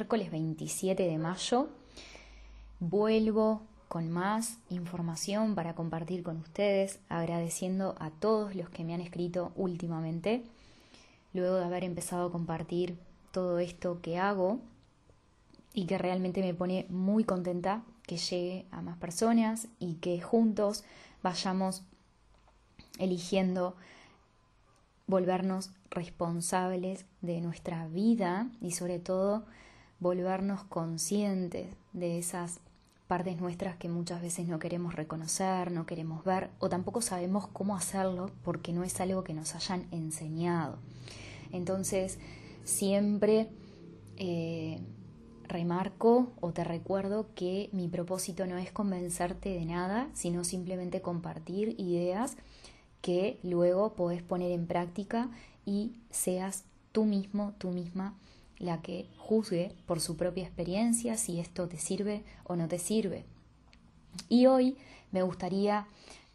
miércoles 27 de mayo. Vuelvo con más información para compartir con ustedes, agradeciendo a todos los que me han escrito últimamente, luego de haber empezado a compartir todo esto que hago y que realmente me pone muy contenta que llegue a más personas y que juntos vayamos eligiendo volvernos responsables de nuestra vida y sobre todo volvernos conscientes de esas partes nuestras que muchas veces no queremos reconocer, no queremos ver o tampoco sabemos cómo hacerlo porque no es algo que nos hayan enseñado. Entonces, siempre eh, remarco o te recuerdo que mi propósito no es convencerte de nada, sino simplemente compartir ideas que luego podés poner en práctica y seas tú mismo, tú misma la que juzgue por su propia experiencia si esto te sirve o no te sirve. Y hoy me gustaría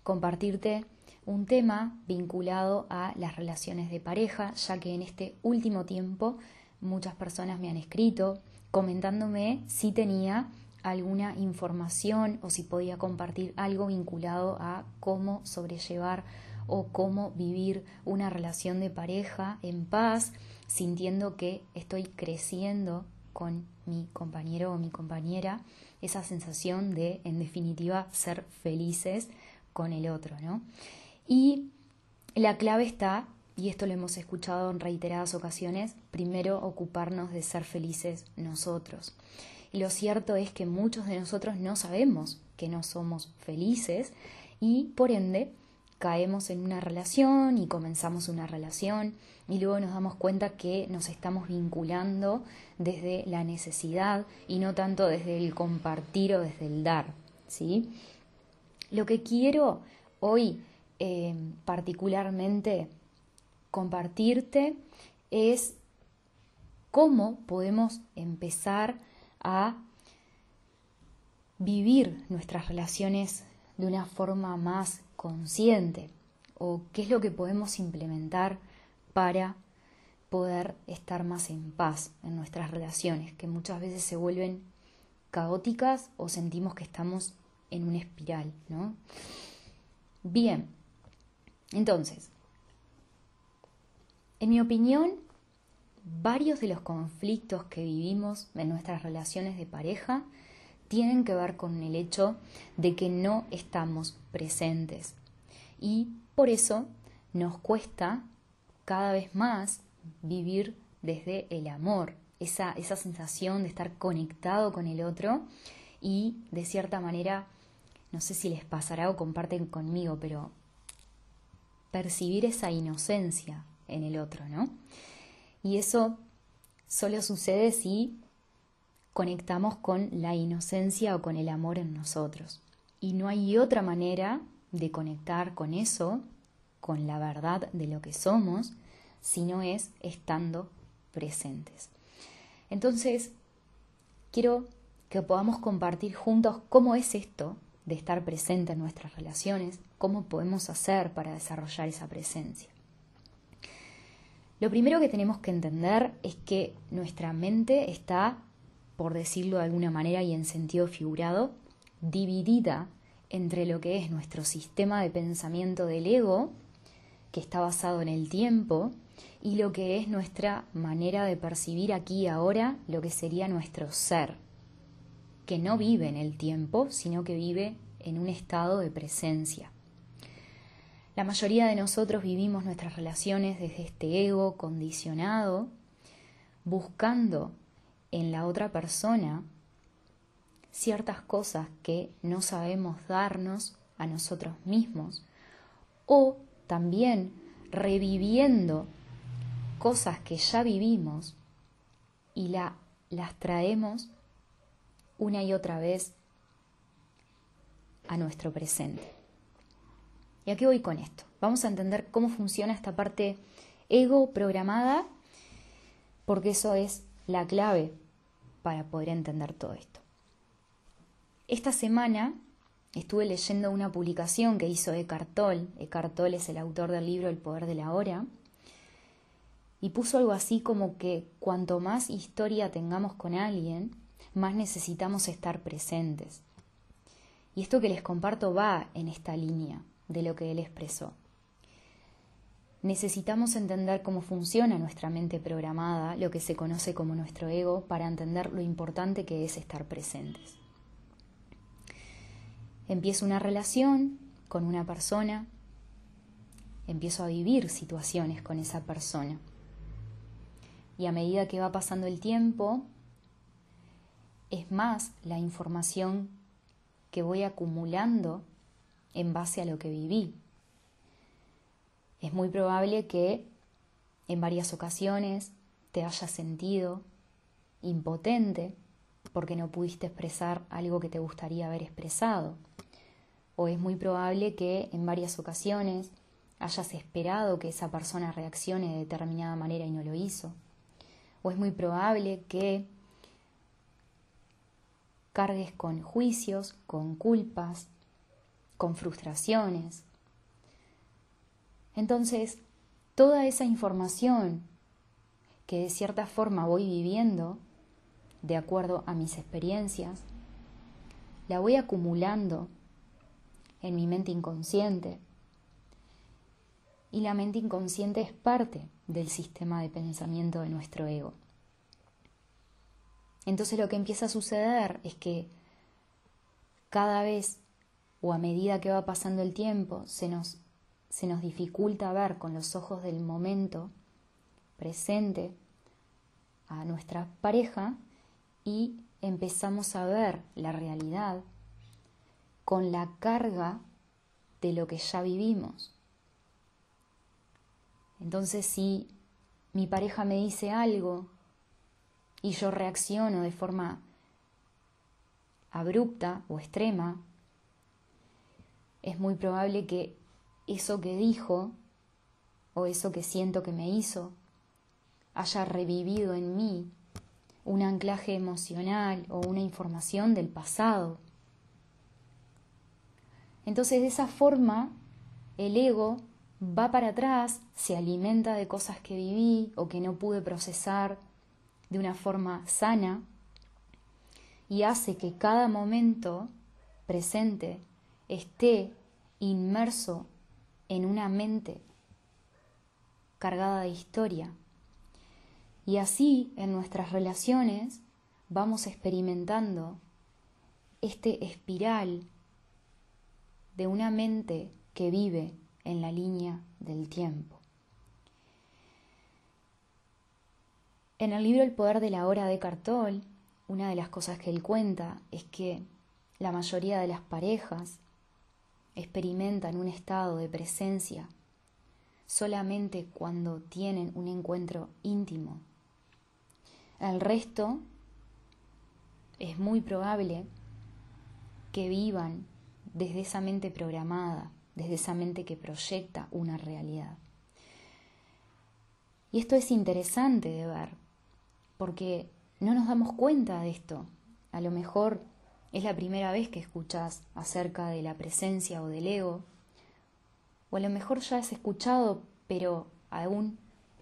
compartirte un tema vinculado a las relaciones de pareja, ya que en este último tiempo muchas personas me han escrito comentándome si tenía alguna información o si podía compartir algo vinculado a cómo sobrellevar o cómo vivir una relación de pareja en paz, sintiendo que estoy creciendo con mi compañero o mi compañera, esa sensación de, en definitiva, ser felices con el otro, ¿no? Y la clave está, y esto lo hemos escuchado en reiteradas ocasiones, primero ocuparnos de ser felices nosotros. Lo cierto es que muchos de nosotros no sabemos que no somos felices y por ende caemos en una relación y comenzamos una relación y luego nos damos cuenta que nos estamos vinculando desde la necesidad y no tanto desde el compartir o desde el dar. ¿sí? Lo que quiero hoy eh, particularmente compartirte es cómo podemos empezar a vivir nuestras relaciones de una forma más consciente o qué es lo que podemos implementar para poder estar más en paz en nuestras relaciones, que muchas veces se vuelven caóticas o sentimos que estamos en una espiral, ¿no? Bien, entonces, en mi opinión, varios de los conflictos que vivimos en nuestras relaciones de pareja tienen que ver con el hecho de que no estamos presentes. Y por eso nos cuesta cada vez más vivir desde el amor, esa, esa sensación de estar conectado con el otro y de cierta manera, no sé si les pasará o comparten conmigo, pero percibir esa inocencia en el otro, ¿no? Y eso solo sucede si conectamos con la inocencia o con el amor en nosotros. Y no hay otra manera de conectar con eso, con la verdad de lo que somos, si no es estando presentes. Entonces, quiero que podamos compartir juntos cómo es esto de estar presente en nuestras relaciones, cómo podemos hacer para desarrollar esa presencia. Lo primero que tenemos que entender es que nuestra mente está por decirlo de alguna manera y en sentido figurado, dividida entre lo que es nuestro sistema de pensamiento del ego, que está basado en el tiempo, y lo que es nuestra manera de percibir aquí y ahora lo que sería nuestro ser, que no vive en el tiempo, sino que vive en un estado de presencia. La mayoría de nosotros vivimos nuestras relaciones desde este ego condicionado, buscando en la otra persona ciertas cosas que no sabemos darnos a nosotros mismos o también reviviendo cosas que ya vivimos y la, las traemos una y otra vez a nuestro presente. ¿Y a qué voy con esto? Vamos a entender cómo funciona esta parte ego programada, porque eso es la clave para poder entender todo esto. Esta semana estuve leyendo una publicación que hizo Eckhart Tolle. Eckhart Tolle es el autor del libro El poder de la hora. y puso algo así como que cuanto más historia tengamos con alguien, más necesitamos estar presentes. Y esto que les comparto va en esta línea de lo que él expresó. Necesitamos entender cómo funciona nuestra mente programada, lo que se conoce como nuestro ego, para entender lo importante que es estar presentes. Empiezo una relación con una persona, empiezo a vivir situaciones con esa persona. Y a medida que va pasando el tiempo, es más la información que voy acumulando en base a lo que viví. Es muy probable que en varias ocasiones te hayas sentido impotente porque no pudiste expresar algo que te gustaría haber expresado. O es muy probable que en varias ocasiones hayas esperado que esa persona reaccione de determinada manera y no lo hizo. O es muy probable que cargues con juicios, con culpas, con frustraciones. Entonces, toda esa información que de cierta forma voy viviendo, de acuerdo a mis experiencias, la voy acumulando en mi mente inconsciente. Y la mente inconsciente es parte del sistema de pensamiento de nuestro ego. Entonces lo que empieza a suceder es que cada vez o a medida que va pasando el tiempo se nos, se nos dificulta ver con los ojos del momento presente a nuestra pareja y empezamos a ver la realidad con la carga de lo que ya vivimos. Entonces si mi pareja me dice algo y yo reacciono de forma abrupta o extrema, es muy probable que eso que dijo o eso que siento que me hizo haya revivido en mí un anclaje emocional o una información del pasado. Entonces de esa forma el ego va para atrás, se alimenta de cosas que viví o que no pude procesar de una forma sana y hace que cada momento presente esté inmerso en una mente cargada de historia. Y así en nuestras relaciones vamos experimentando este espiral de una mente que vive en la línea del tiempo. En el libro El poder de la hora de Cartol, una de las cosas que él cuenta es que la mayoría de las parejas experimentan un estado de presencia solamente cuando tienen un encuentro íntimo. El resto es muy probable que vivan desde esa mente programada, desde esa mente que proyecta una realidad. Y esto es interesante de ver, porque no nos damos cuenta de esto. A lo mejor es la primera vez que escuchas acerca de la presencia o del ego, o a lo mejor ya has escuchado, pero aún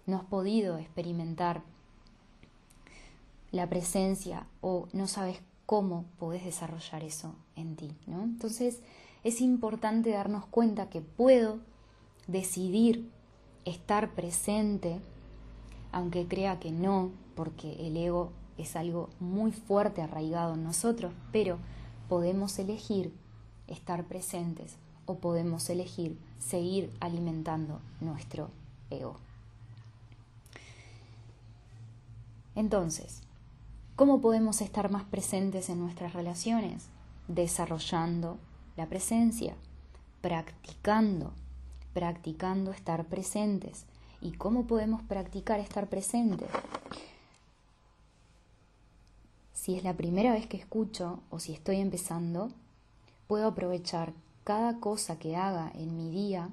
no has podido experimentar la presencia o no sabes cómo podés desarrollar eso en ti, ¿no? Entonces es importante darnos cuenta que puedo decidir estar presente, aunque crea que no, porque el ego es algo muy fuerte arraigado en nosotros, pero podemos elegir estar presentes o podemos elegir seguir alimentando nuestro ego. Entonces, ¿Cómo podemos estar más presentes en nuestras relaciones? Desarrollando la presencia, practicando, practicando estar presentes. ¿Y cómo podemos practicar estar presentes? Si es la primera vez que escucho o si estoy empezando, puedo aprovechar cada cosa que haga en mi día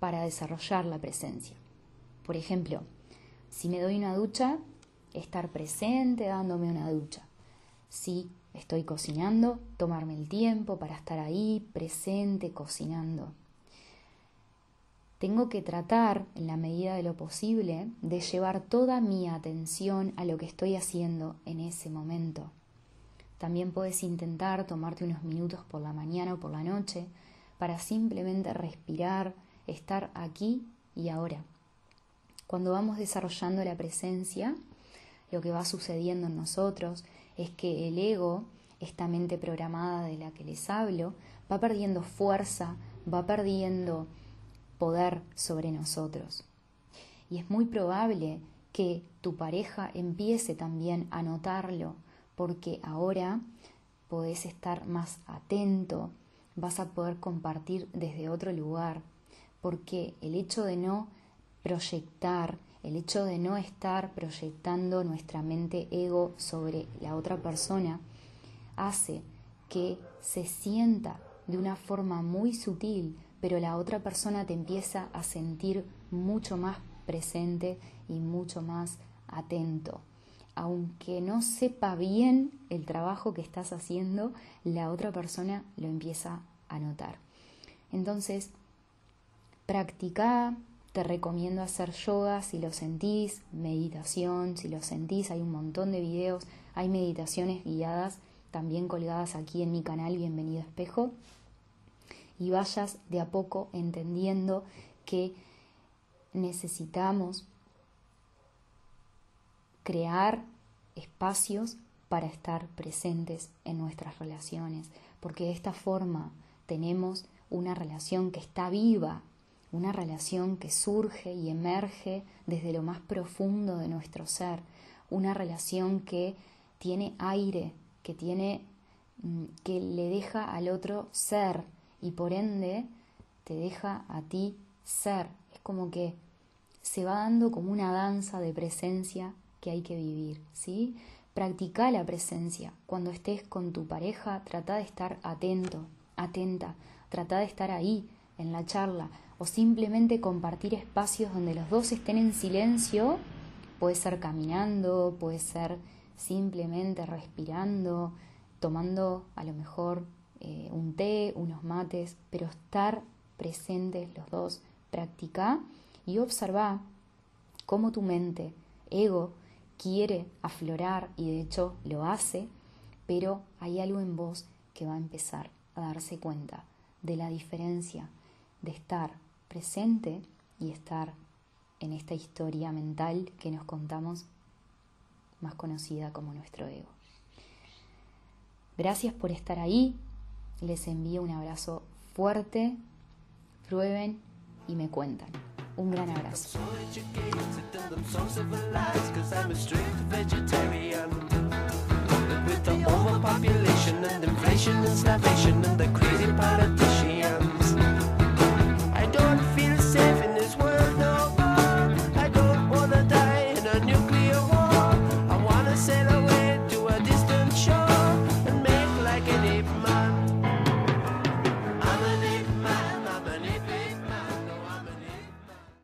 para desarrollar la presencia. Por ejemplo, si me doy una ducha, estar presente dándome una ducha. Si estoy cocinando, tomarme el tiempo para estar ahí presente cocinando. Tengo que tratar, en la medida de lo posible, de llevar toda mi atención a lo que estoy haciendo en ese momento. También puedes intentar tomarte unos minutos por la mañana o por la noche para simplemente respirar, estar aquí y ahora. Cuando vamos desarrollando la presencia, lo que va sucediendo en nosotros es que el ego, esta mente programada de la que les hablo, va perdiendo fuerza, va perdiendo poder sobre nosotros. Y es muy probable que tu pareja empiece también a notarlo, porque ahora podés estar más atento, vas a poder compartir desde otro lugar, porque el hecho de no proyectar, el hecho de no estar proyectando nuestra mente ego sobre la otra persona, hace que se sienta de una forma muy sutil, pero la otra persona te empieza a sentir mucho más presente y mucho más atento. Aunque no sepa bien el trabajo que estás haciendo, la otra persona lo empieza a notar. Entonces, practica, te recomiendo hacer yoga si lo sentís, meditación si lo sentís, hay un montón de videos, hay meditaciones guiadas también colgadas aquí en mi canal Bienvenido Espejo y vayas de a poco entendiendo que necesitamos crear espacios para estar presentes en nuestras relaciones, porque de esta forma tenemos una relación que está viva, una relación que surge y emerge desde lo más profundo de nuestro ser, una relación que tiene aire, que tiene mm, que le deja al otro ser y por ende te deja a ti ser. Es como que se va dando como una danza de presencia que hay que vivir, ¿sí? Practica la presencia. Cuando estés con tu pareja, trata de estar atento, atenta, trata de estar ahí en la charla o simplemente compartir espacios donde los dos estén en silencio. Puede ser caminando, puede ser simplemente respirando, tomando a lo mejor eh, un té, unos mates, pero estar presentes los dos. Practica y observa cómo tu mente, ego, quiere aflorar y de hecho lo hace, pero hay algo en vos que va a empezar a darse cuenta de la diferencia de estar presente y estar en esta historia mental que nos contamos más conocida como nuestro ego. Gracias por estar ahí, les envío un abrazo fuerte, prueben y me cuentan. Un gran abrazo.